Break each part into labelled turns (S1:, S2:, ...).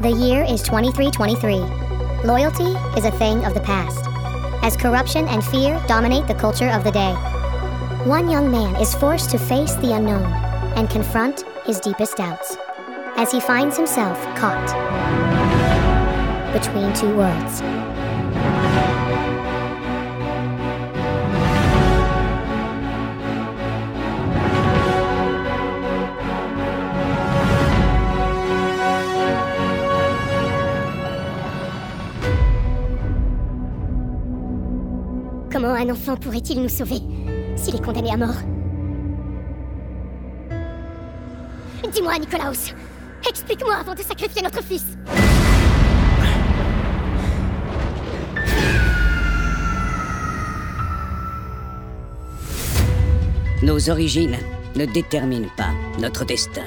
S1: The year is 2323. Loyalty is a thing of the past, as corruption and fear dominate the culture of the day. One young man is forced to face the unknown and confront his deepest doubts as he finds himself caught between two worlds.
S2: Un enfant pourrait-il nous sauver s'il est condamné à mort Dis-moi, Nicolaus Explique-moi avant de sacrifier notre fils
S3: Nos origines ne déterminent pas notre destin.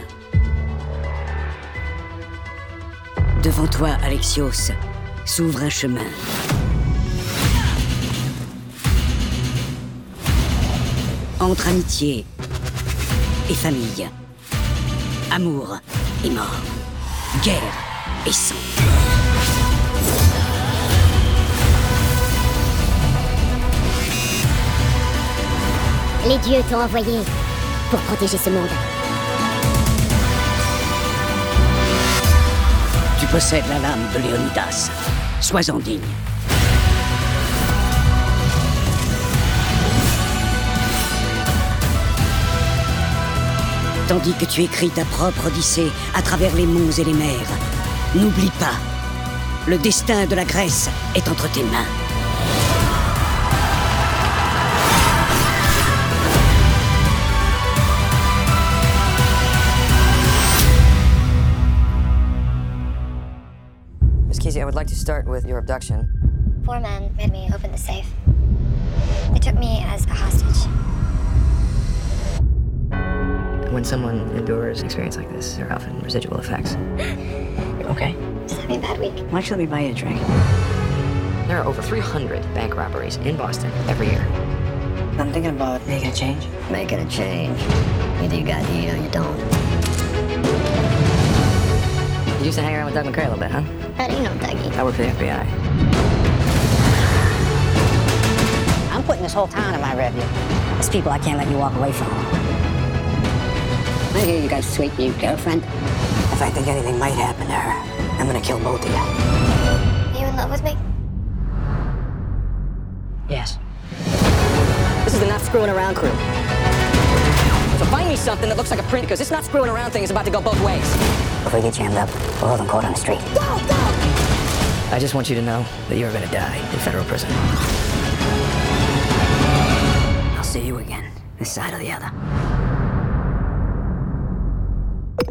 S3: Devant toi, Alexios, s'ouvre un chemin. Entre amitié et famille. Amour et mort. Guerre et sang.
S2: Les dieux t'ont envoyé pour protéger ce monde.
S3: Tu possèdes la lame de Léonidas. Sois-en digne. Tandis que tu écris ta propre odyssée à travers les monts et les mers, n'oublie pas, le destin de la Grèce est entre tes mains.
S4: Miss Casey, I would like to start with your abduction.
S5: Four men made me open the safe. They took me as a hostage.
S4: When someone endures an experience like this, there are often residual effects. okay?
S5: Just having a bad week.
S3: Why should we buy you a drink?
S4: There are over 300 bank robberies in Boston every year.
S6: I'm thinking about making a change.
S3: Making a change. Either you got heat or you don't.
S4: You used to hang around with Doug McCray a little bit, huh?
S5: How do you know, Dougie?
S4: I work for the FBI.
S6: I'm putting this whole town in my rearview. There's people I can't let you walk away from.
S3: I hear you got a sweet new girlfriend.
S6: If I think anything might happen to her, I'm gonna kill both of you.
S5: Are You in love with me?
S6: Yes.
S4: This is the not screwing around crew. So find me something that looks like a print because this not screwing around thing is about to go both ways.
S6: Before we get jammed up, we'll hold them court on the street.
S4: I just want you to know that you're gonna die in federal prison.
S6: I'll see you again, this side or the other.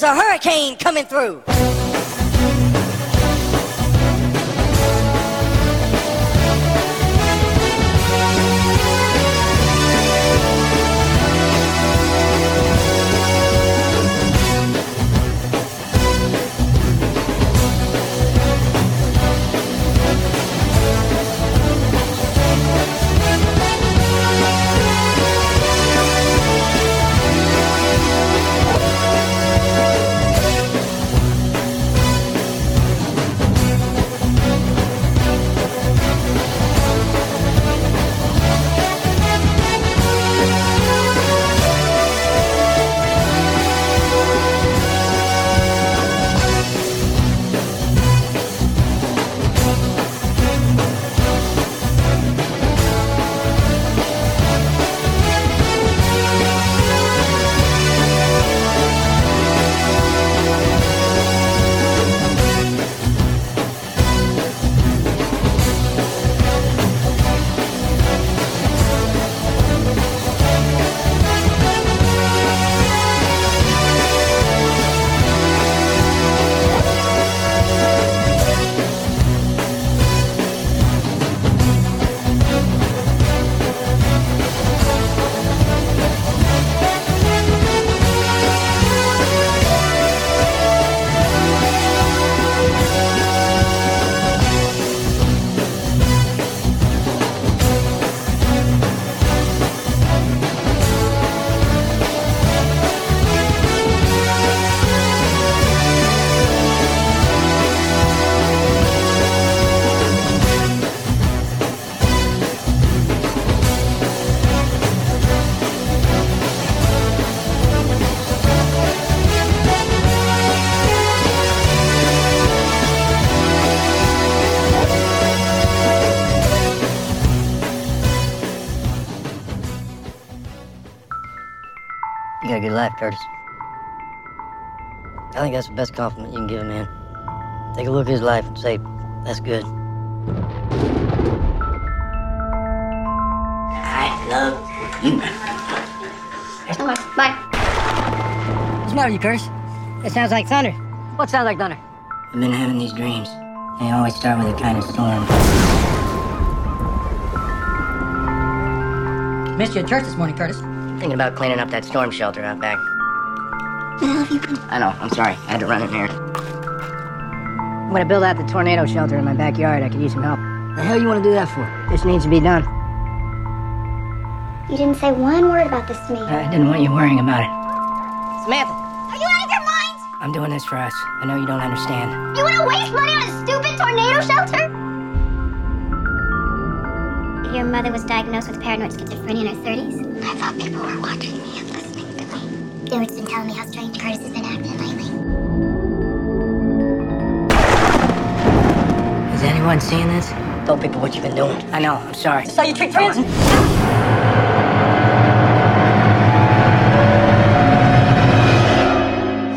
S6: There's a hurricane coming through!
S4: Curtis, I think that's the best compliment you can give a man. Take a look at his life and say, that's good.
S7: I love you. There's no more.
S2: Bye.
S4: What's the matter, you curse? It sounds like thunder. What sounds like thunder? I've been having these dreams. They always start with a kind of storm.
S8: Missed you at church this morning, Curtis.
S4: Thinking about cleaning up that storm shelter out back you? I know. I'm sorry. I had to run in here. I'm gonna build out the tornado shelter in my backyard. I could use some help. The hell you want to do that for? This needs to be done.
S2: You didn't say one word about this to me.
S4: I didn't want you worrying about it. Samantha!
S2: Are you out of your mind?
S4: I'm doing this for us. I know you don't understand.
S2: You want to waste money on a stupid tornado shelter? Your mother was diagnosed with paranoid schizophrenia in her 30s. I thought people were watching me at this Derek's been telling me how strange Curtis has been acting lately.
S4: Has anyone seen this? Tell people what you've been doing. I know, I'm sorry.
S8: I saw you trick friends.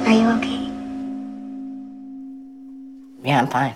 S2: Are you okay?
S4: Yeah, I'm fine.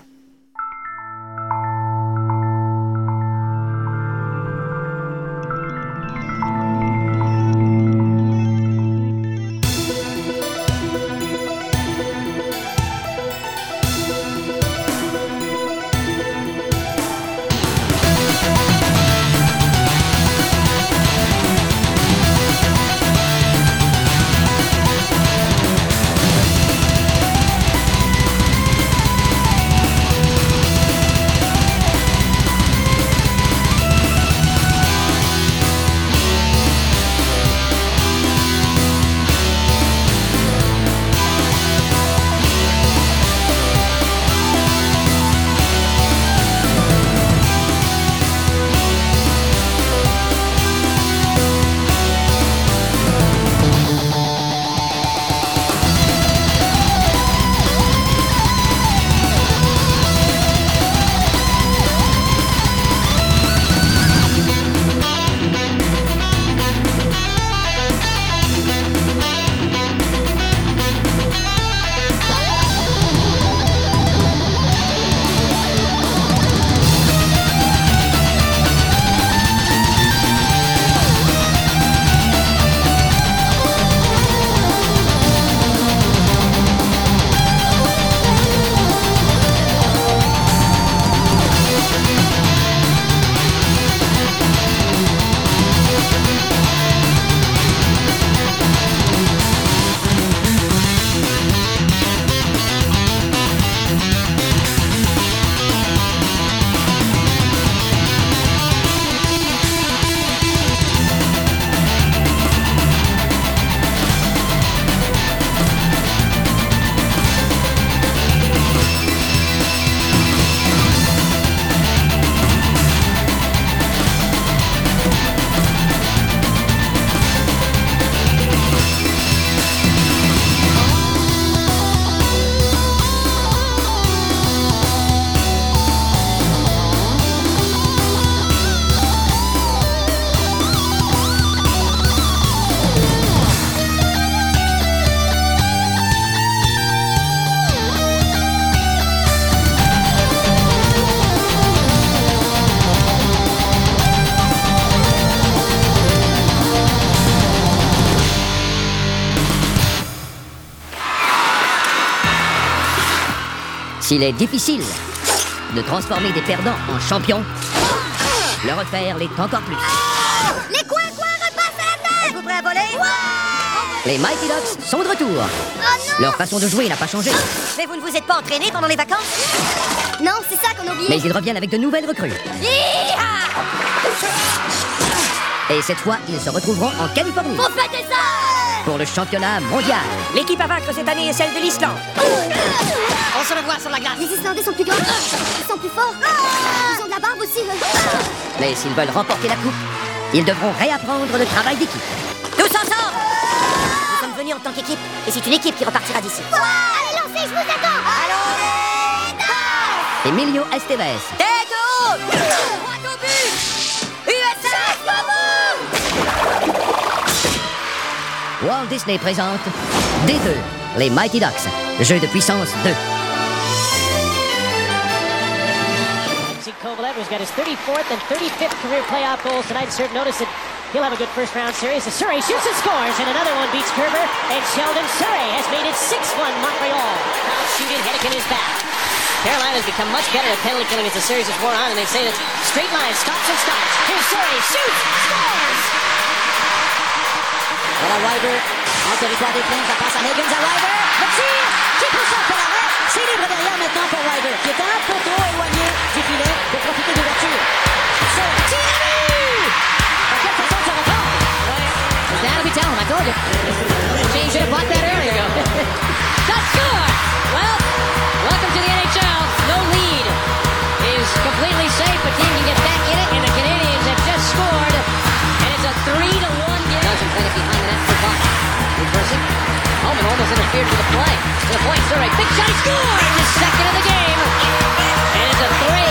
S9: S'il est difficile de transformer des perdants en champions, leur affaire l'est encore plus.
S2: Les coins coins repassent à la tête Vous prêt à voler
S9: Les Mighty Ducks sont de retour. Oh leur façon de jouer n'a pas changé.
S2: Mais vous ne vous êtes pas entraîné pendant les vacances Non, c'est ça qu'on oublie.
S9: Mais ils reviennent avec de nouvelles recrues. Et cette fois, ils se retrouveront en Californie.
S2: Pour fêter ça
S9: pour le championnat mondial.
S8: L'équipe à vaincre cette année est celle de l'Islande.
S2: On se revoit sur la glace. Les Islandais sont plus grands, ils sont plus forts, ils ont de la barbe aussi.
S9: Mais s'ils veulent remporter la coupe, ils devront réapprendre le travail d'équipe.
S2: Tous ensemble Nous sommes venus en tant qu'équipe, et c'est une équipe qui repartira d'ici. Allez, lancez, je vous attends Allons
S9: Emilio Estevez.
S2: Tête haute
S10: Walt Disney présente D2, les Mighty Ducks, jeu de puissance 2.
S11: See Kovalev, who's got his 34th and 35th career playoff goals tonight, served notice that he'll have a good first round series. The Surrey shoots and scores, and another one beats Kerber, and Sheldon Surrey has made it 6-1 Montreal. Foul shooting, Hennigan is back. Carolina's become much better at penalty killing as the series has wore on, and they say that straight line stops and starts. Here's Surrey, shoots, scores!
S4: Voilà Ryder en territoire des Flames, ça passe à Higgins à Ryder. Le tir qui pousse peu l'arrêt. C'est libre derrière maintenant pour Ryder qui est un peu trop éloigné du filet pour profiter de l'ouverture. Son tir quelle façon ça
S11: blocked that Almost interfered with the play. To the point, Surrey. Big shot, he scores! His second of the game. And it's a 3-2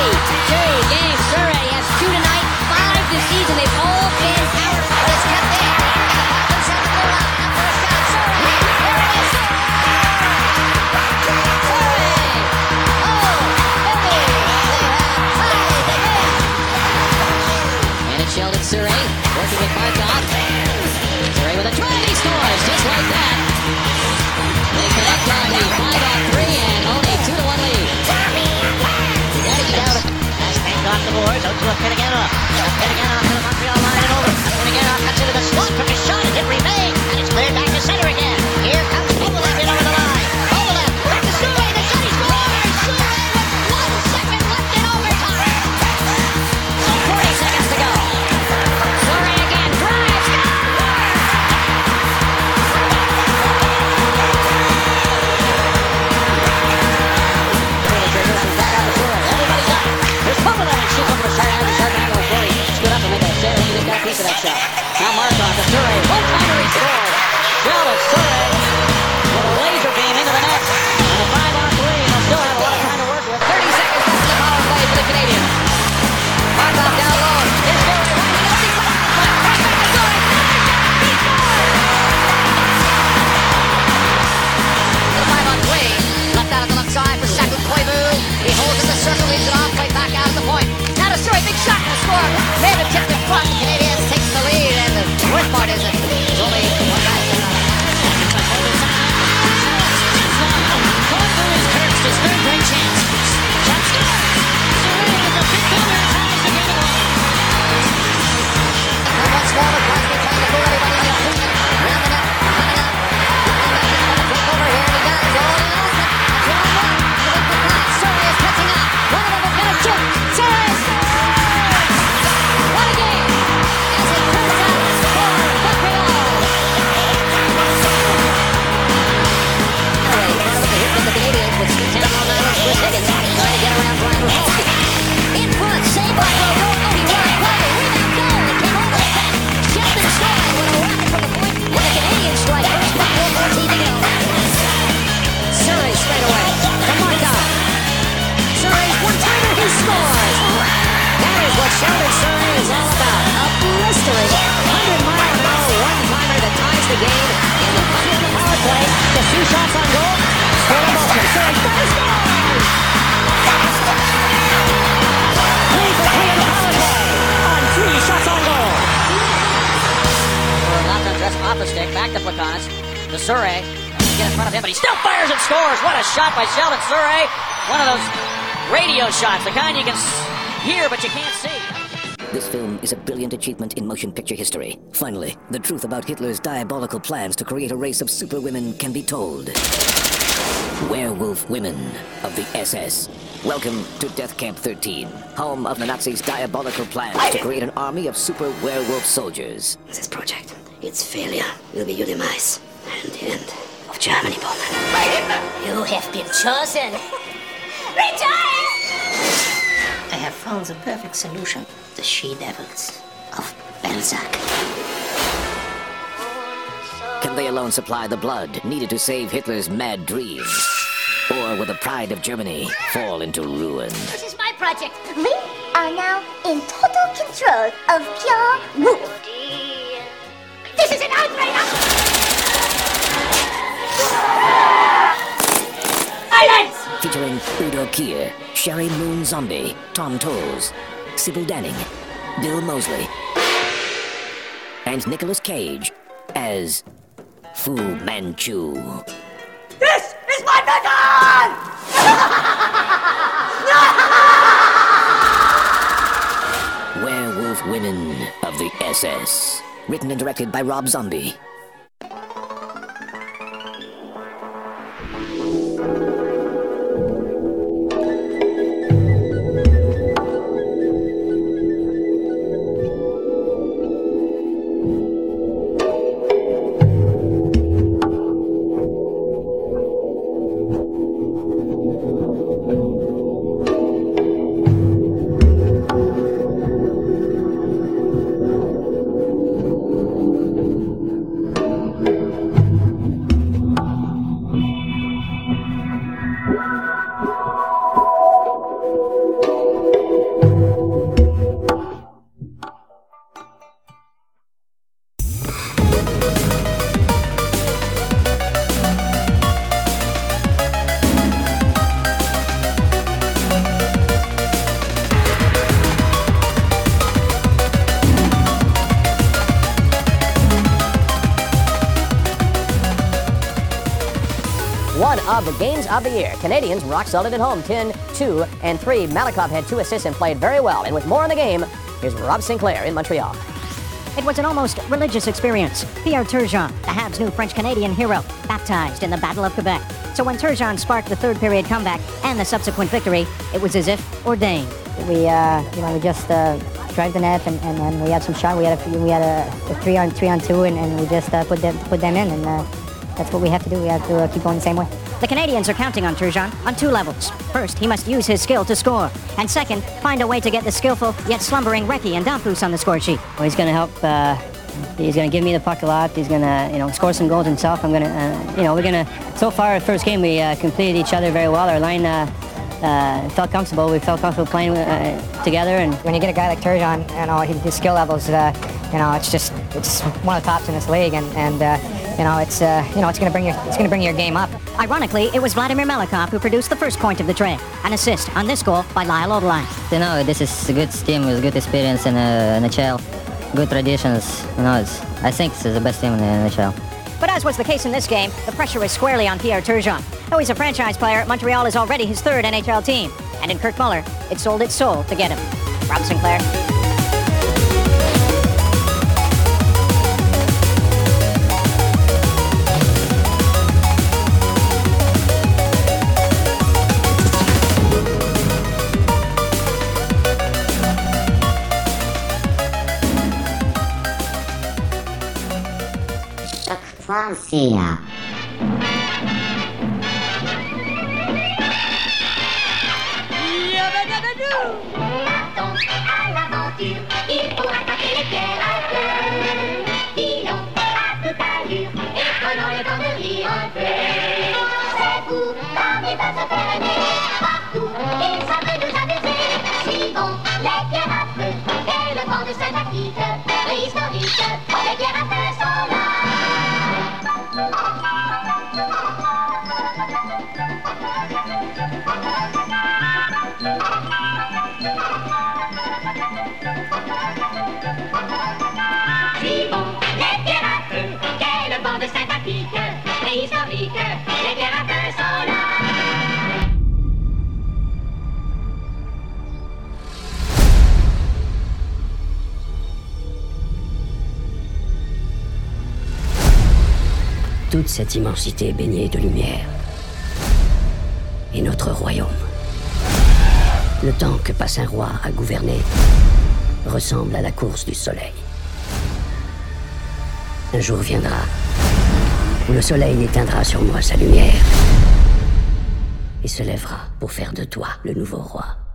S4: radio shots, the kind you can hear but you can't see.
S10: This film is a brilliant achievement in motion picture history. Finally, the truth about Hitler's diabolical plans to create a race of superwomen can be told. Werewolf Women of the SS. Welcome to Death Camp 13, home of the Nazis' diabolical plans to create an army of super werewolf soldiers.
S12: This project, its failure will be your demise and the end of Germany, Bowman.
S2: You have been chosen.
S12: I have found the perfect solution. The she-devils of Belzac.
S10: Can they alone supply the blood needed to save Hitler's mad dreams? Or will the pride of Germany fall into ruin?
S2: This is my project. We are now in total control of pure wolf.
S10: Featuring Udo Kier, Sherry Moon Zombie, Tom Tolles, Sybil Danning, Bill Mosley, and Nicolas Cage as Fu Manchu.
S13: This is my mission!
S10: Werewolf Women of the SS. Written and directed by Rob Zombie.
S11: Of the year. Canadians rock solid at home, 10, 2, and 3. Malikov had two assists and played very well. And with more in the game, here's Rob Sinclair in Montreal.
S14: It was an almost religious experience. Pierre Turgeon, the Habs' new French-Canadian hero, baptized in the Battle of Quebec. So when Turgeon sparked the third period comeback and the subsequent victory, it was as if ordained.
S8: We, uh, you know, we just uh, drive the net and, and, and we had some shot. We had a few, we had a, a three on three on two, and, and we just uh, put them put them in, and uh, that's what we have to do. We have to uh, keep going the same way.
S14: The Canadians are counting on Turgeon on two levels. First, he must use his skill to score. And second, find a way to get the skillful yet slumbering Reki and Dampus on the score sheet.
S8: Well, he's going to help. Uh, he's going to give me the puck a lot. He's going to, you know, score some goals himself. I'm going to, uh, you know, we're going to. So far, first game we uh, completed each other very well. Our line uh, felt comfortable. We felt comfortable playing uh, together. And
S15: when you get a guy like Turgeon, you know, his skill levels, uh, you know, it's just it's one of the tops in this league, and and uh, you know, it's uh, you know, it's going to bring your it's going to bring your game up.
S14: Ironically, it was Vladimir Melikov who produced the first point of the trade, an assist on this goal by Lyle Odeline.
S8: You know, this is a good team with good experience in uh, NHL, good traditions. You know, it's, I think this is the best team in the NHL.
S14: But as was the case in this game, the pressure is squarely on Pierre Turgeon. Though he's a franchise player, Montreal is already his third NHL team. And in Kurt Muller, it sold its soul to get him. Rob Sinclair.
S16: Francia.
S13: à l'aventure, il faut attaquer les pierres à feu. Filons à toute allure et prenons le temps de rire un peu. C'est fou, comme peuvent se faire aimer partout, ils savent nous amuser. Suivons les pierres à feu et le vent de sympathique, préhistorique,
S10: Toute cette immensité est baignée de lumière. Et notre royaume, le temps que passe un roi à gouverner, ressemble à la course du soleil. Un jour viendra le soleil éteindra sur moi sa lumière et se lèvera pour faire de toi le nouveau roi.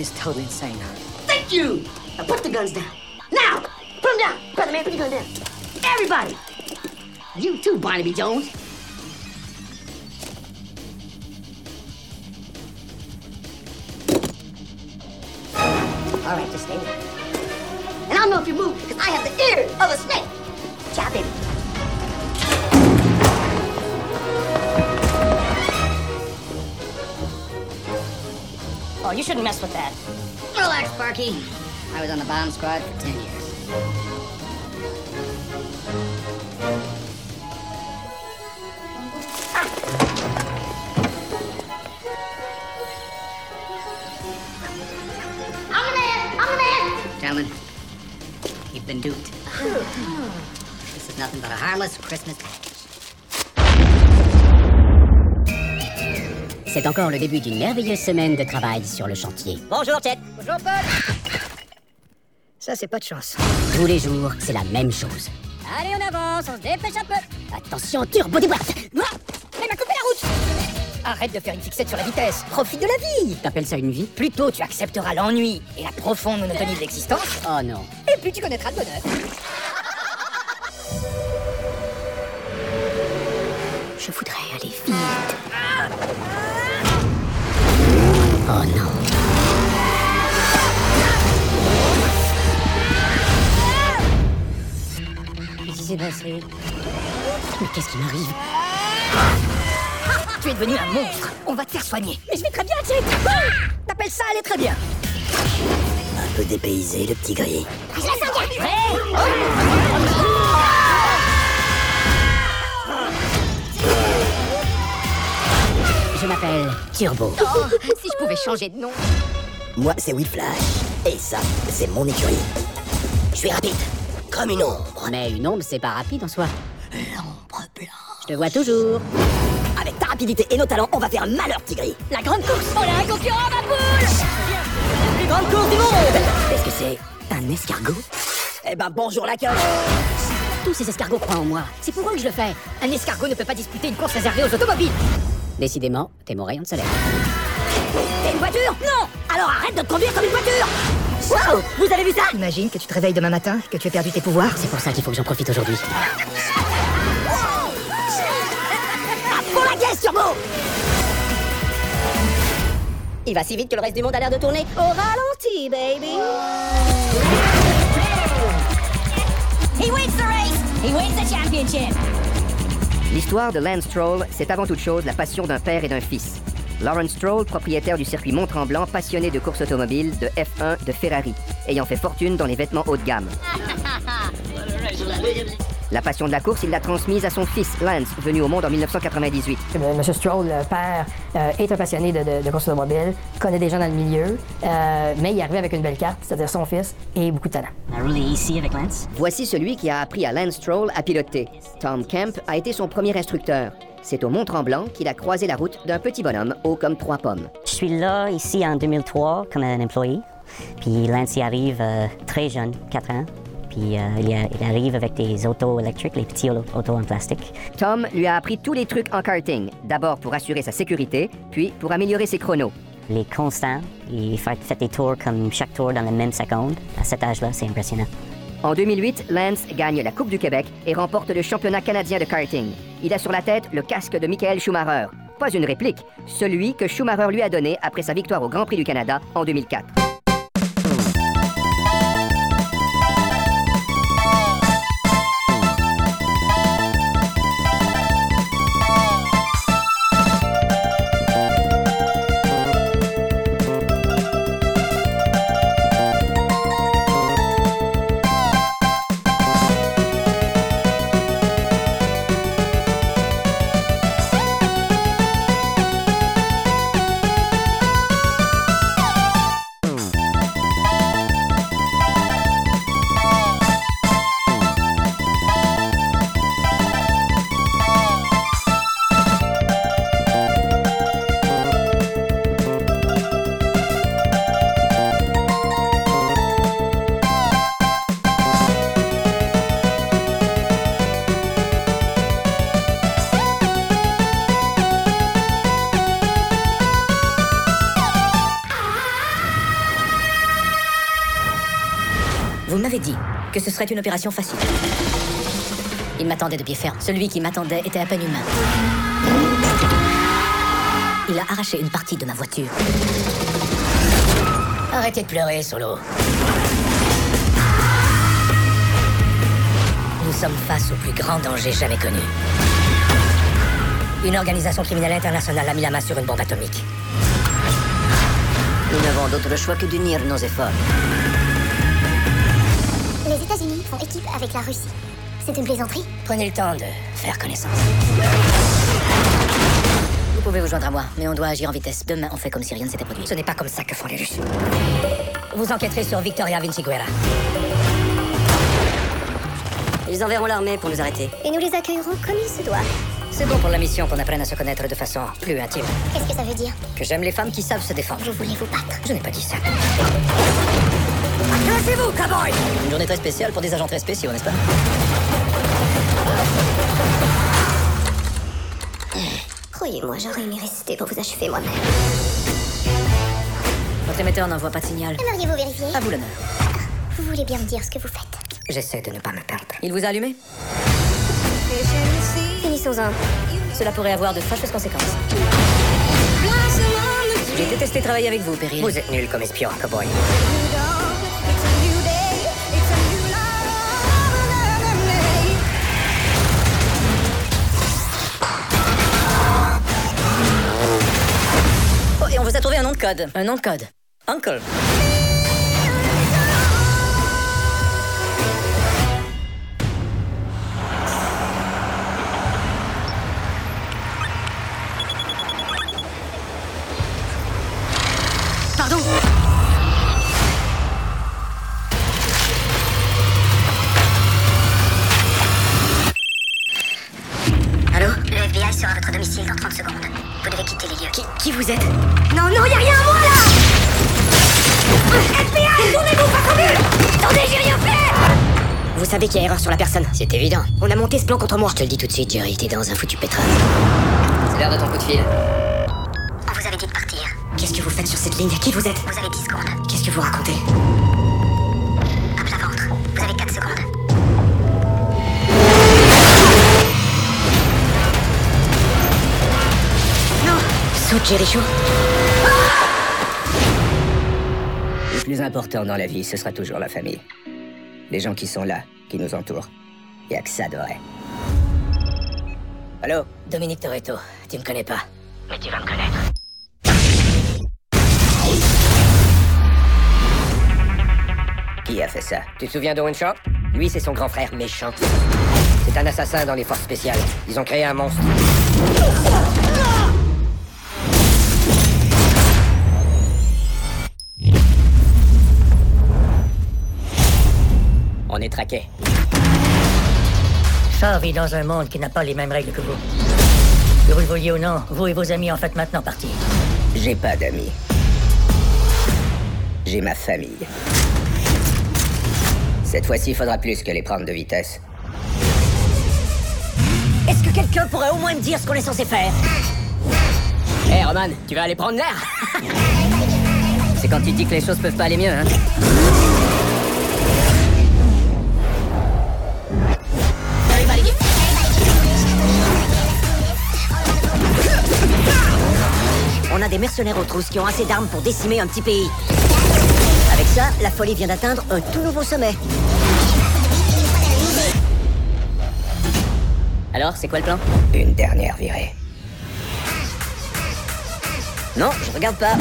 S2: Is
S13: totally insane.
S2: Thank you. Now put the guns down. Now! Put them down. Brother man, put your gun down. Everybody! You too, Barnaby Jones.
S17: Mess with that.
S13: Relax, Sparky. I was on the bomb squad for 10 years.
S2: I'm the man! I'm the man!
S13: Gentlemen, you've been duped. This is nothing but a harmless Christmas. C'est encore le début d'une merveilleuse semaine de travail sur le chantier.
S17: Bonjour, Ted.
S13: Bonjour, Paul. Ça, c'est pas de chance. Tous les jours, c'est la même chose. Allez, on avance, on se dépêche un peu. Attention, turbo déboîte. Moi, elle m'a coupé la route. Arrête de faire une fixette sur la vitesse. Profite de la vie. T'appelles ça une vie? Plutôt, tu accepteras l'ennui et la profonde monotonie de l'existence. Oh non. Et puis tu connaîtras le bonheur. Je voudrais aller vite. Oh non. Qu'est-ce qui s'est passé? Mais qu'est-ce qui m'arrive? Tu es devenu un monstre On va te faire soigner Mais je vais très bien, Jet T'appelles ça aller très bien Un peu dépaysé, le petit gris.
S18: Je la sens bien.
S13: Je m'appelle Turbo.
S19: Oh, si je pouvais changer de nom.
S13: Moi, c'est Will Flash. Et ça, c'est mon écurie. Je suis rapide, comme une ombre. Mais une ombre, c'est pas rapide en soi. L'ombre blanche. Je te vois toujours. Avec ta rapidité et nos talents, on va faire malheur, Tigri. La grande course On a un concurrent, ma poule La plus grande course du monde Est-ce que c'est un escargot? Eh ben, bonjour la queue Tous ces escargots croient en moi. C'est pour eux que je le fais. Un escargot ne peut pas disputer une course réservée aux automobiles. Décidément, t'es mon rayon de soleil. T'es une voiture Non Alors arrête de te conduire comme une voiture Wow Vous avez vu ça Imagine que tu te réveilles demain matin, que tu as perdu tes pouvoirs. C'est pour ça qu'il faut que j'en profite aujourd'hui. Ah, pour la caisse, Turbo Il va si vite que le reste du monde a l'air de tourner au ralenti, baby
S19: He wins the race. He wins the championship.
S20: L'histoire de Lance Stroll, c'est avant toute chose la passion d'un père et d'un fils. Lawrence Stroll, propriétaire du circuit Mont-Tremblant, passionné de course automobile, de F1, de Ferrari, ayant fait fortune dans les vêtements haut de gamme. La passion de la course, il l'a transmise à son fils, Lance, venu au monde en 1998.
S21: Monsieur Stroll, le père, euh, est un passionné de, de, de course automobile, connaît des gens dans le milieu, euh, mais il est arrivé avec une belle carte, c'est-à-dire son fils, et beaucoup de talent.
S13: Roulé ici avec Lance
S20: Voici celui qui a appris à Lance Stroll à piloter. Tom Kemp a été son premier instructeur. C'est au Mont-Tremblant qu'il a croisé la route d'un petit bonhomme haut comme trois pommes.
S13: Je suis là, ici, en 2003, comme un employé. Puis Lance y arrive euh, très jeune, 4 ans. Puis euh, il, a- il arrive avec des autos électriques, les petits au- autos en plastique.
S20: Tom lui a appris tous les trucs en karting. D'abord pour assurer sa sécurité, puis pour améliorer ses chronos.
S13: Les constants, il fait, fait des tours comme chaque tour dans la même seconde. À cet âge-là, c'est impressionnant.
S20: En 2008, Lance gagne la Coupe du Québec et remporte le championnat canadien de karting. Il a sur la tête le casque de Michael Schumacher. Pas une réplique, celui que Schumacher lui a donné après sa victoire au Grand Prix du Canada en 2004.
S22: Serait une opération facile. Il m'attendait de pied ferme. Celui qui m'attendait était à peine humain. Il a arraché une partie de ma voiture. Arrêtez de pleurer, Solo. Nous sommes face au plus grand danger jamais connu. Une organisation criminelle internationale a mis la main sur une bombe atomique. Nous n'avons d'autre choix que d'unir nos efforts.
S2: Les États-Unis font équipe avec la Russie. C'est une plaisanterie
S22: Prenez le temps de faire connaissance. Vous pouvez vous joindre à moi, mais on doit agir en vitesse. Demain, on fait comme si rien ne s'était produit. Ce n'est pas comme ça que font les Russes. Vous enquêterez sur Victoria Vinciguerra. Ils enverront l'armée pour nous arrêter.
S2: Et nous les accueillerons comme il se doit.
S22: C'est bon pour la mission qu'on apprenne à se connaître de façon plus intime.
S2: Qu'est-ce que ça veut dire?
S22: Que j'aime les femmes qui savent se défendre.
S2: Vous voulez vous battre
S22: Je n'ai pas dit ça. Lâchez-vous, cowboy Une journée très spéciale pour des agents très spéciaux, n'est-ce pas?
S2: Croyez-moi, j'aurais aimé rester pour vous achever moi-même.
S22: Votre émetteur n'envoie pas de signal.
S2: Aimeriez-vous vérifier?
S22: À vous l'honneur.
S2: Vous voulez bien me dire ce que vous faites?
S22: J'essaie de ne pas me perdre. Il vous a allumé?
S2: Finissons-en.
S22: Cela pourrait avoir de fâcheuses conséquences. J'ai détesté travailler avec vous, Perry. Vous êtes nul comme espion, cowboy. Vous a trouvé un nom de code. Un nom de code. Uncle. Qu'il y a erreur sur la personne.
S9: C'est évident.
S22: On a monté ce plan contre moi.
S9: Je te le dis tout de suite, Jerry, t'es dans un foutu pétrin.
S22: C'est l'heure de ton coup de fil.
S9: On vous avait dit de partir.
S22: Qu'est-ce que vous faites sur cette ligne? Qui vous êtes?
S9: Vous avez 10 secondes.
S22: Qu'est-ce que vous racontez?
S9: À plat ventre. Vous avez 4 secondes.
S22: Saute, Jerry Shaw.
S23: Le plus important dans la vie, ce sera toujours la famille. Les gens qui sont là, qui nous entourent. Il y a que ça de vrai. Allô?
S22: Dominique Toretto, tu me connais pas.
S9: Mais tu vas me connaître.
S23: Qui a fait ça? Tu te souviens d'Owen Shaw? Lui, c'est son grand frère méchant. C'est un assassin dans les forces spéciales. Ils ont créé un monstre.
S22: Shaw vit dans un monde qui n'a pas les mêmes règles que vous. Que vous le vouliez ou non, vous et vos amis en faites maintenant partie.
S23: J'ai pas d'amis. J'ai ma famille. Cette fois-ci, il faudra plus que les prendre de vitesse.
S22: Est-ce que quelqu'un pourrait au moins me dire ce qu'on est censé faire?
S23: Hé Roman, tu vas aller prendre l'air? C'est quand tu dis que les choses peuvent pas aller mieux, hein
S22: des mercenaires aux trousses qui ont assez d'armes pour décimer un petit pays. Avec ça, la folie vient d'atteindre un tout nouveau sommet. Alors, c'est quoi le plan?
S23: Une dernière virée.
S22: Non, je regarde pas.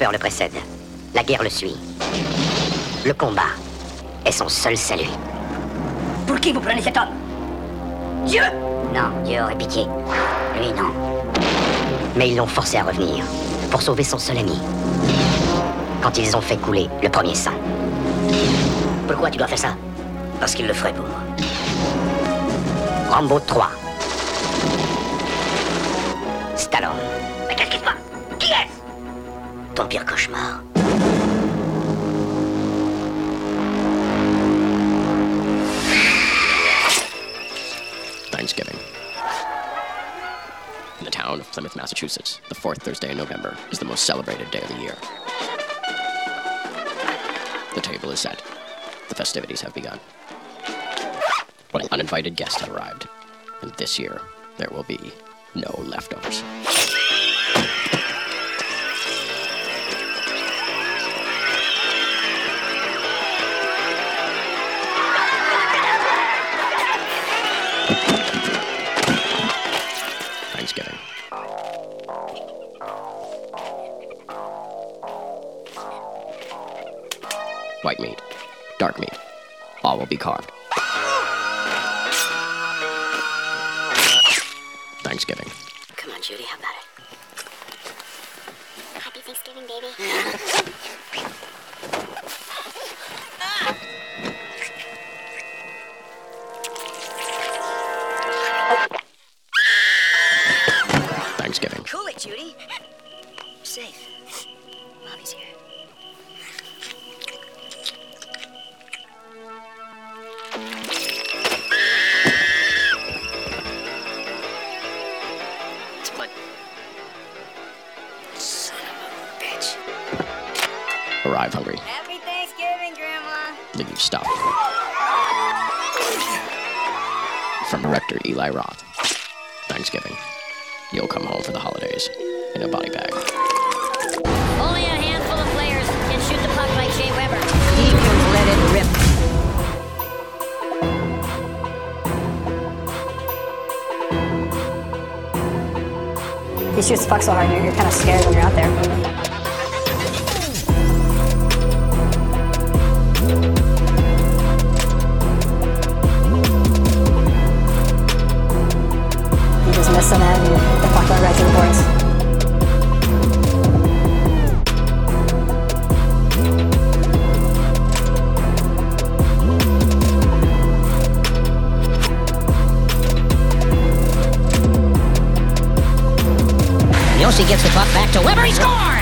S9: Peur le précède. La guerre le suit. Le combat est son seul salut.
S22: Pour qui vous prenez cet homme? Dieu
S9: Non, Dieu aurait pitié. Lui, non. Mais ils l'ont forcé à revenir pour sauver son seul ami. Quand ils ont fait couler le premier sang.
S22: Pourquoi tu dois faire ça?
S9: Parce qu'il le ferait pour moi. Rambo 3. Stallone. Ton pire cauchemar.
S24: Thanksgiving. In the town of Plymouth, Massachusetts, the fourth Thursday in November is the most celebrated day of the year. The table is set. The festivities have begun. But an uninvited guest have arrived. And this year, there will be no leftovers. White meat, dark meat, all will be carved. Thanksgiving.
S2: Come on, Judy, how about
S24: Arrive hungry.
S2: Happy Thanksgiving, Grandma.
S24: Leave stuff. From director Eli Roth. Thanksgiving. You'll come home for the holidays in a body bag.
S11: Only a handful of players can shoot the puck like Shea Weber.
S2: He can let it rip.
S15: He shoots the puck so hard, you're, you're kind of scared when you're out there. and then the Falkland Rising Boys.
S11: Yoshi gets the puck back to Weber. He scores!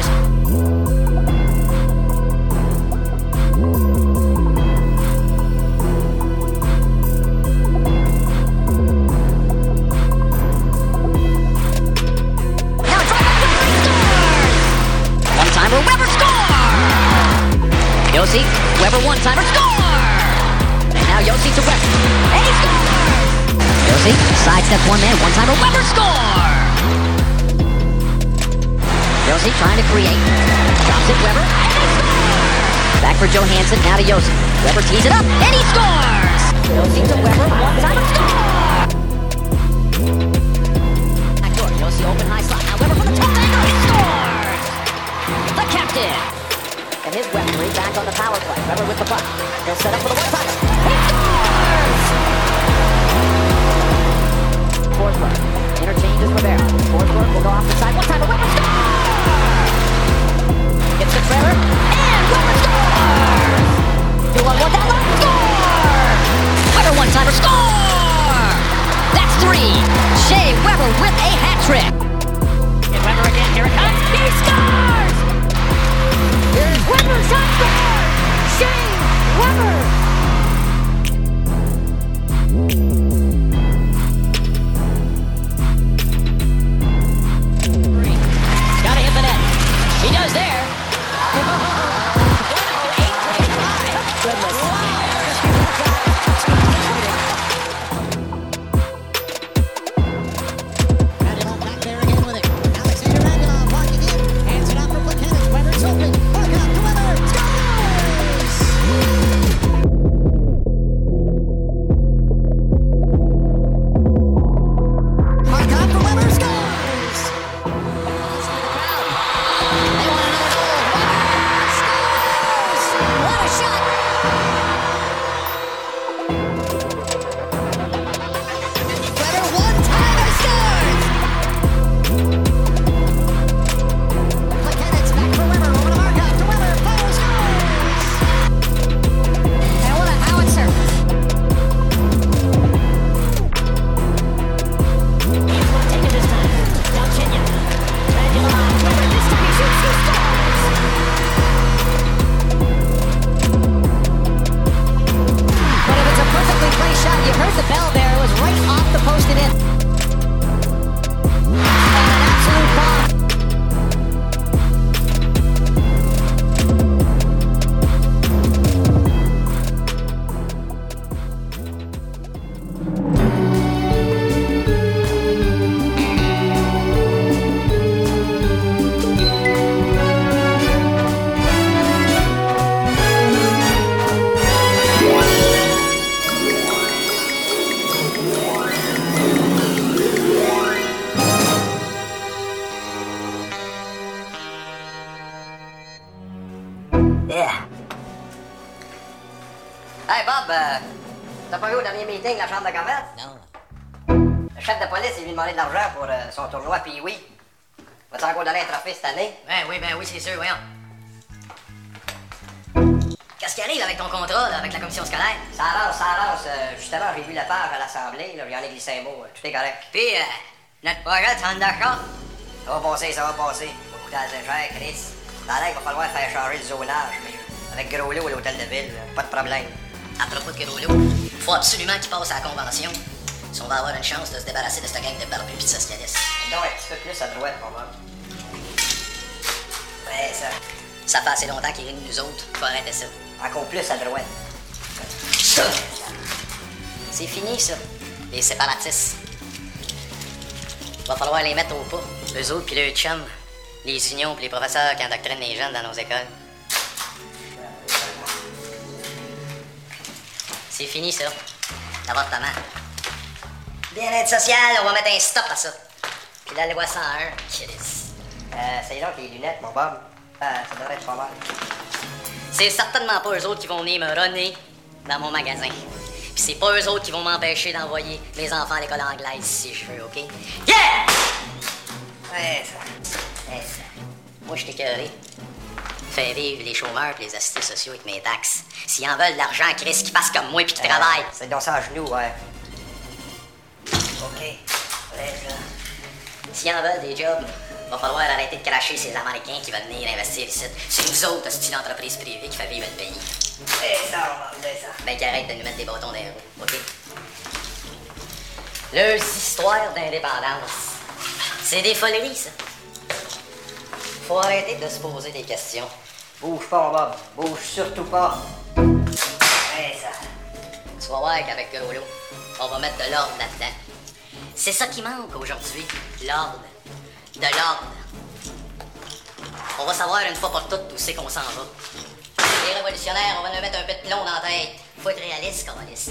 S11: Sidestep one man, one timer, Weber score! Yossi trying to create. Drops it, Weber. And he scores! Back for Johansson, now to Yossi. Weber tees it up, and he scores!
S25: C'est sûr, voyons. Qu'est-ce qui arrive avec ton contrat, là, avec la commission scolaire?
S26: Ça avance, ça avance. Euh, justement, j'ai vu la page à l'Assemblée, là, j'en ai glissé un mot, euh, tout est correct.
S25: Puis, euh, notre projet, tu en d'accord?
S26: Ça va passer, ça va passer. Ça va coûter assez cher, Chris. Dans l'air, il va falloir faire changer le zonage, mais avec gros lot à l'hôtel de ville, là, pas de problème.
S25: À propos de Groslo, faut absolument qu'il passe à la convention. Si on va avoir une chance de se débarrasser de cette gang de barbus pis de socialistes.
S26: Donc, un petit peu plus à droite, pour moi. Ouais, ça.
S25: Ça fait assez longtemps qu'il rit de nous autres. Faut arrêter ça.
S26: Encore plus à droite.
S25: C'est fini, ça. Les séparatistes. Va falloir les mettre au pas. Eux autres pis leurs chums. Les unions pis les professeurs qui endoctrinent les jeunes dans nos écoles. C'est fini, ça. L'avortement. Bien-être social, on va mettre un stop à ça. Puis la loi 101, Chris.
S26: Euh, c'est donc les lunettes, mon Bob. Ah, ça devrait être pas mal.
S25: C'est certainement pas eux autres qui vont venir me runner dans mon magasin. Puis c'est pas eux autres qui vont m'empêcher d'envoyer mes enfants à l'école anglaise si je veux, OK? Yeah!
S26: Ouais, ça.
S25: Ouais, ça. Moi, je t'écœuré. Fais vivre les chômeurs et les assistés sociaux avec mes taxes. S'ils en veulent de l'argent, Chris, qu'ils fassent comme moi puis qu'ils travaillent.
S26: C'est dans ça à genoux, ouais. OK. Ouais, ça.
S25: S'ils en veulent des jobs, va falloir arrêter de cracher ces Américains qui veulent venir investir ici. C'est nous autres, c'est une entreprise privée qui fait vivre le pays.
S26: C'est ça, on va faire ça.
S25: Ben qu'arrête de nous mettre des bâtons dans les roues, OK? Leurs histoires d'indépendance. C'est des foleries, ça. Faut arrêter de se poser des questions.
S26: Bouge pas, Bob. Bouge surtout pas. Ouais, ça.
S25: Tu vas voir qu'avec Grolo, on va mettre de l'ordre là-dedans. C'est ça qui manque aujourd'hui. L'ordre. De l'ordre. On va savoir une fois pour toutes où c'est qu'on s'en va. Les révolutionnaires, on va nous mettre un peu de plomb dans la tête. Faut être réaliste, communiste.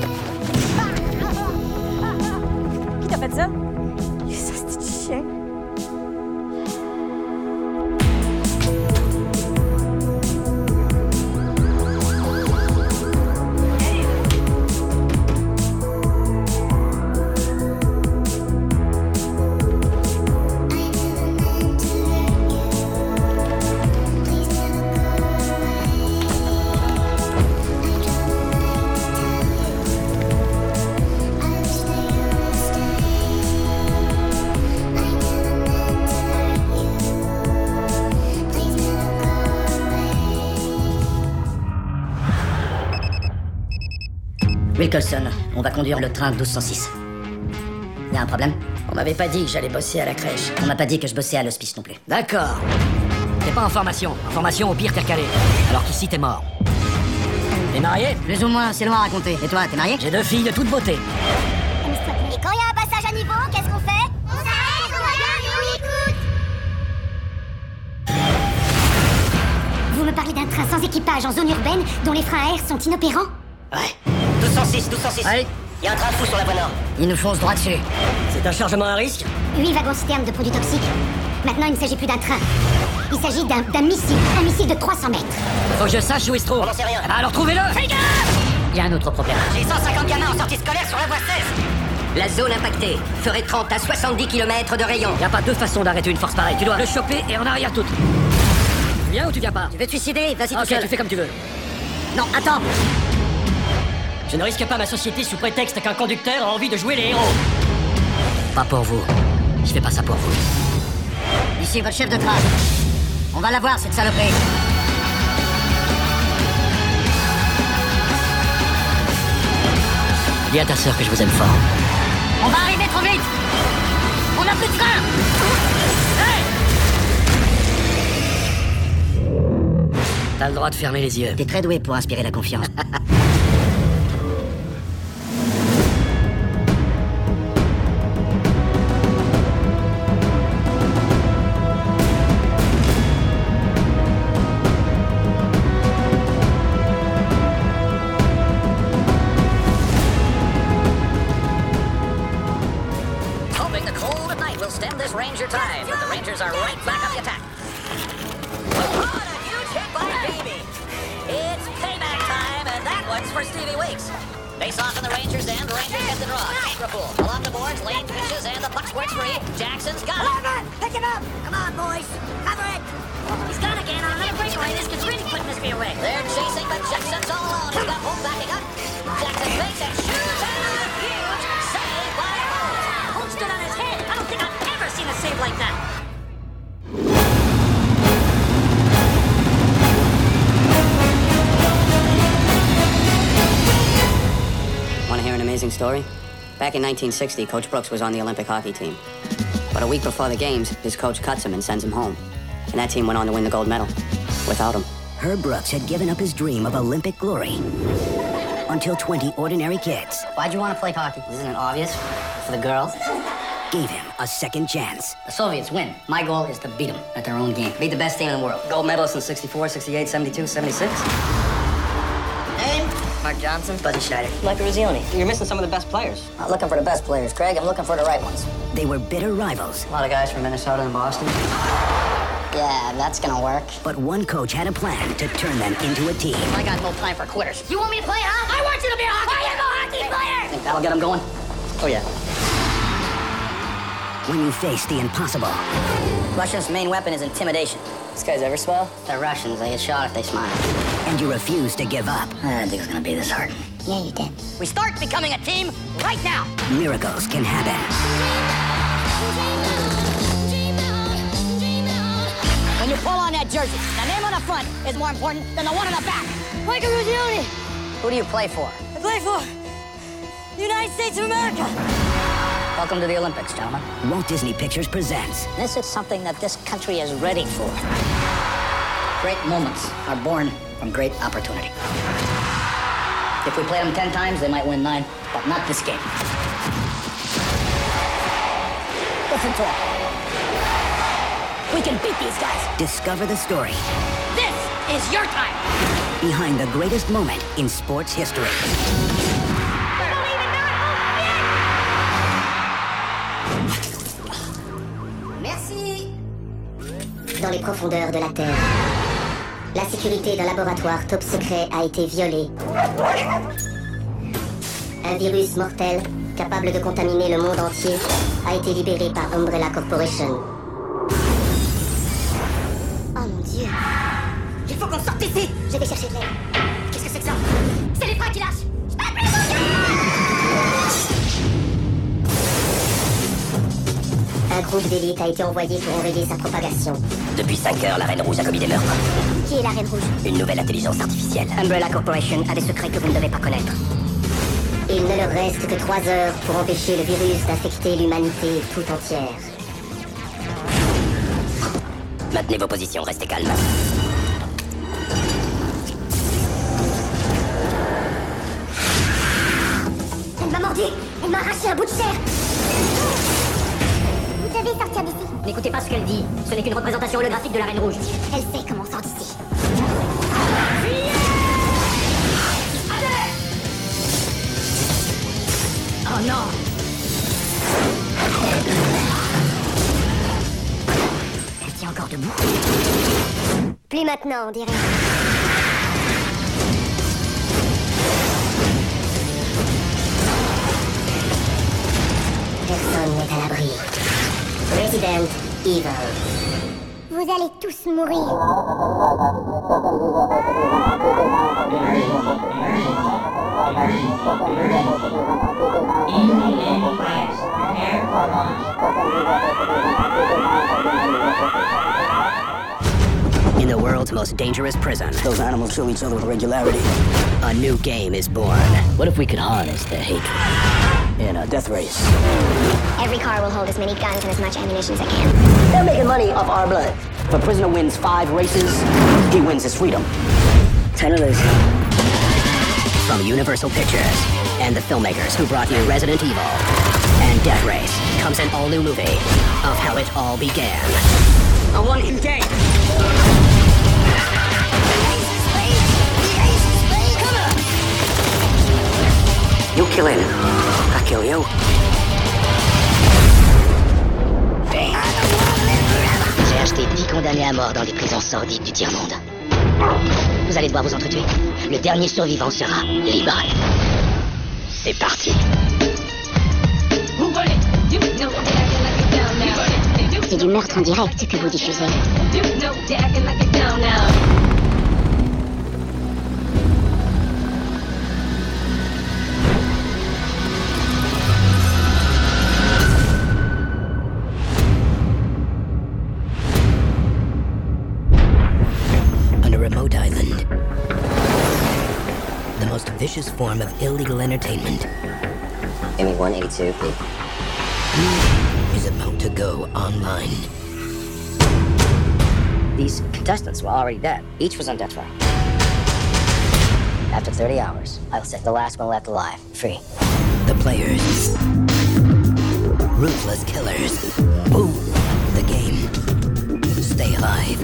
S25: Wilcolson, on va conduire le train 1206. Y a un problème?
S26: On m'avait pas dit que j'allais bosser à la crèche.
S25: On m'a pas dit que je bossais à l'hospice non plus.
S26: D'accord. T'es pas en formation. En formation, au pire, t'es recalé. Alors qu'ici, t'es mort. T'es marié?
S25: Plus ou moins, c'est loin à raconter. Et toi, t'es marié?
S26: J'ai deux filles de toute beauté.
S2: Et quand il y a un passage à niveau, qu'est-ce qu'on fait? On s'arrête, on regarde et on écoute Vous me parlez d'un train sans équipage en zone urbaine dont les freins à air sont inopérants?
S26: Ouais. 1206, 1206. Allez. Y a un train de fou sur la voie nord.
S25: Il nous fonce droit dessus.
S26: C'est un chargement à risque
S2: 8 wagons citernes de produits toxiques. Maintenant, il ne s'agit plus d'un train. Il s'agit d'un d'un missile. Un missile de 300 mètres.
S26: Faut que je sache où il se trouve. On n'en sait rien. alors trouvez-le Fais gaffe
S25: Il y a un autre problème.
S26: J'ai 150 gamins en sortie scolaire sur la voie 16 La zone impactée ferait 30 à 70 km de rayon. Y a pas deux façons d'arrêter une force pareille. Tu dois le choper et en arrière toute. Viens
S27: ou tu viens pas?
S11: Tu veux te suicider? Vas-y tout
S27: Ok,
S11: seul.
S27: tu fais comme tu veux.
S11: Non, attends
S27: Je ne risque pas ma société sous prétexte qu'un conducteur a envie de jouer les héros.
S11: Pas pour vous. Je fais pas ça pour vous. Ici, votre chef de trace. On va la voir, cette saloperie.
S27: Dis à ta sœur que je vous aime fort.
S11: On va arriver trop vite On n'a plus de train
S27: T'as le droit de fermer les yeux.
S11: T'es très doué pour inspirer la confiance.
S26: amazing story? Back in 1960, Coach Brooks was on the Olympic hockey team. But a week before the games, his coach cuts him and sends him home. And that team went on to win the gold medal. Without him.
S27: Herb Brooks had given up his dream of Olympic glory until 20 ordinary kids
S11: Why'd you want to play hockey? Isn't it obvious? For the girls?
S27: gave him a second chance.
S11: The Soviets win. My goal is to beat them at their own game. Beat the best team in the world.
S26: Gold medalists in 64, 68, 72, 76.
S11: Name? Mark Johnson. Buddy Schneider.
S26: Like Ruzzioni. You're missing some of the best players.
S11: Not looking for the best players, Craig. I'm looking for the right ones.
S27: They were bitter rivals,
S26: A lot of guys from Minnesota and Boston.
S11: Yeah, that's gonna work.
S27: but one coach had a plan to turn them into a team.
S11: I got no time for quitters. You want me to play, huh? I want you to be a hockey I am a hockey player!
S26: Think that'll get them going? Oh, yeah.
S27: When you face the impossible,
S11: Russians' main weapon is intimidation.
S26: This guy's ever swell?
S11: The Russians, they get shot if they smile.
S27: and you refuse to give up,
S11: I didn't think it was gonna be this hard.
S28: Yeah, you did.
S11: We start becoming a team right now!
S27: miracles can happen.
S11: When you pull on that jersey, the name on the front is more important than the one on the back. Michael Ruggioni. Who do you play for? I play for the United States of America. Welcome to the Olympics, gentlemen.
S27: Walt Disney Pictures presents
S11: This is something that this country is ready for. Great moments are born from great opportunity. If we play them ten times, they might win nine, but not this game. Listen to them. We can beat these guys.
S27: Discover the story
S11: This is your time.
S27: behind the greatest moment in sports history.
S28: Dans les profondeurs de la Terre, la sécurité d'un laboratoire top secret a été violée. Un virus mortel, capable de contaminer le monde entier, a été libéré par Umbrella Corporation. Oh mon dieu. Il faut qu'on sorte d'ici Je vais chercher de l'aide. Qu'est-ce que c'est que ça? C'est les freins qui lâchent Un groupe d'élite a été envoyé pour enrayer sa propagation.
S27: Depuis 5 heures, la Reine Rouge a commis des meurtres.
S28: Qui est la Reine Rouge?
S27: Une nouvelle intelligence artificielle.
S11: Umbrella Corporation a des secrets que vous ne devez pas connaître.
S28: Il ne leur reste que trois heures pour empêcher le virus d'infecter l'humanité tout entière.
S27: Maintenez vos positions, restez calmes.
S28: Elle m'a mordu Elle m'a arraché un bout de chair Vous devez sortir d'ici.
S11: N'écoutez pas ce qu'elle dit. Ce n'est qu'une représentation holographique de la Reine Rouge.
S28: Elle sait comment sort d'ici.
S11: Oh non Elle tient encore debout.
S28: Plus maintenant, on dirait. Personne n'est à l'abri. Resident Evil. Vous allez tous mourir.
S27: In the world's most dangerous prison,
S29: Those animals kill each other with regularity.
S27: a new game is born.
S10: What if we could harness their hatred
S29: In a death race.
S28: Every car will hold as many guns and as much ammunition as it can.
S2: They're making money off our blood.
S29: If a prisoner wins five races, he wins his freedom.
S2: Ten of those.
S27: From Universal Pictures and the filmmakers who brought you Resident Evil and Death Race comes an all-new movie of how it all began.
S2: I want him dead.
S27: You kill him, I kill you.
S2: J'ai acheté 10 condamnés à mort dans des prisons sordides du tiers-monde. Vous allez devoir vous entretuer. Le dernier survivant sera libre. C'est parti.
S28: C'est du meurtre en direct que vous diffusez.
S27: Vicious form of illegal entertainment
S2: Amy 182.
S27: is about to go online.
S2: These contestants were already dead. Each was on death row. After 30 hours, I'll set the last one left alive free.
S27: The players. Ruthless killers. Boom. The game. Stay alive.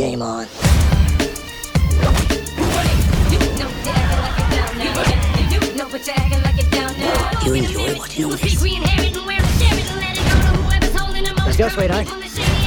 S2: Game on.
S27: You enjoy watching this?
S2: Let's go, sweetheart.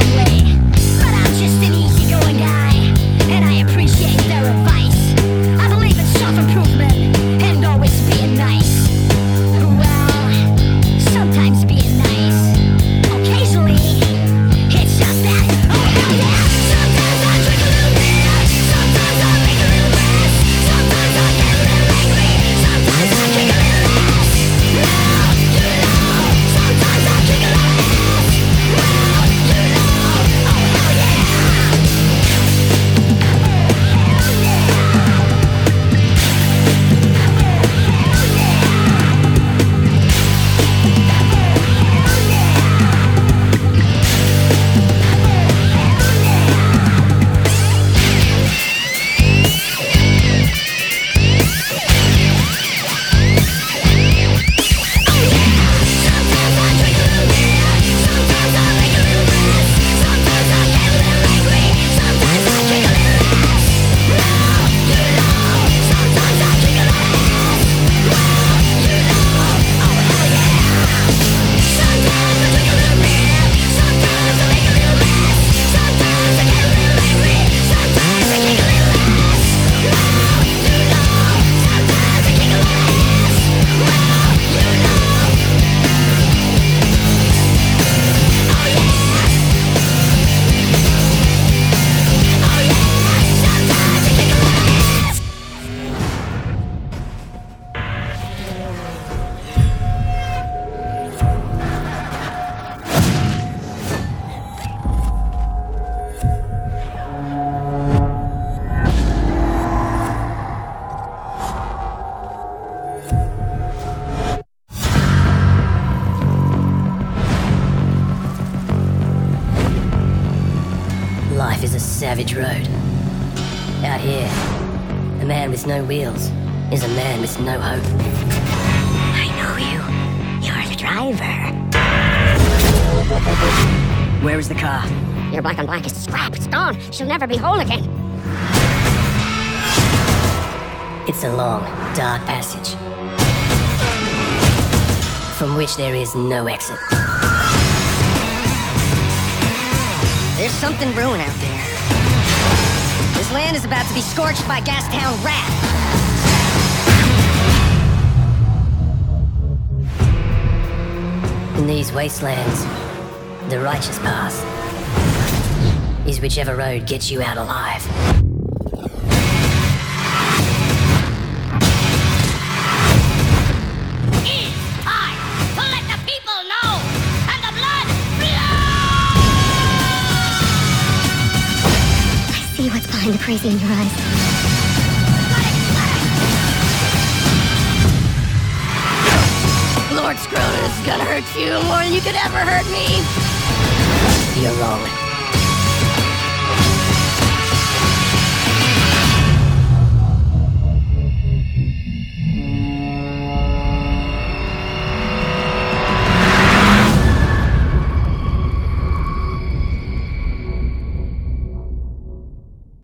S30: Cultured some way. But I'm just an easygoing guy, and I appreciate their advice.
S4: Savage road. Out here, a man with no wheels is a man with no hope.
S2: I know you. You're the driver.
S4: Where is the car?
S2: Your black on black is scrap. It's gone. She'll never be whole again.
S4: It's a long, dark passage from which there is no exit.
S25: There's something brewing out there. This land is about to be scorched by Gastown wrath.
S4: In these wastelands, the righteous path is whichever road gets you out alive.
S2: The crazy in your eyes.
S4: Lord Scrotus is gonna hurt you more than you could ever hurt me. You're wrong.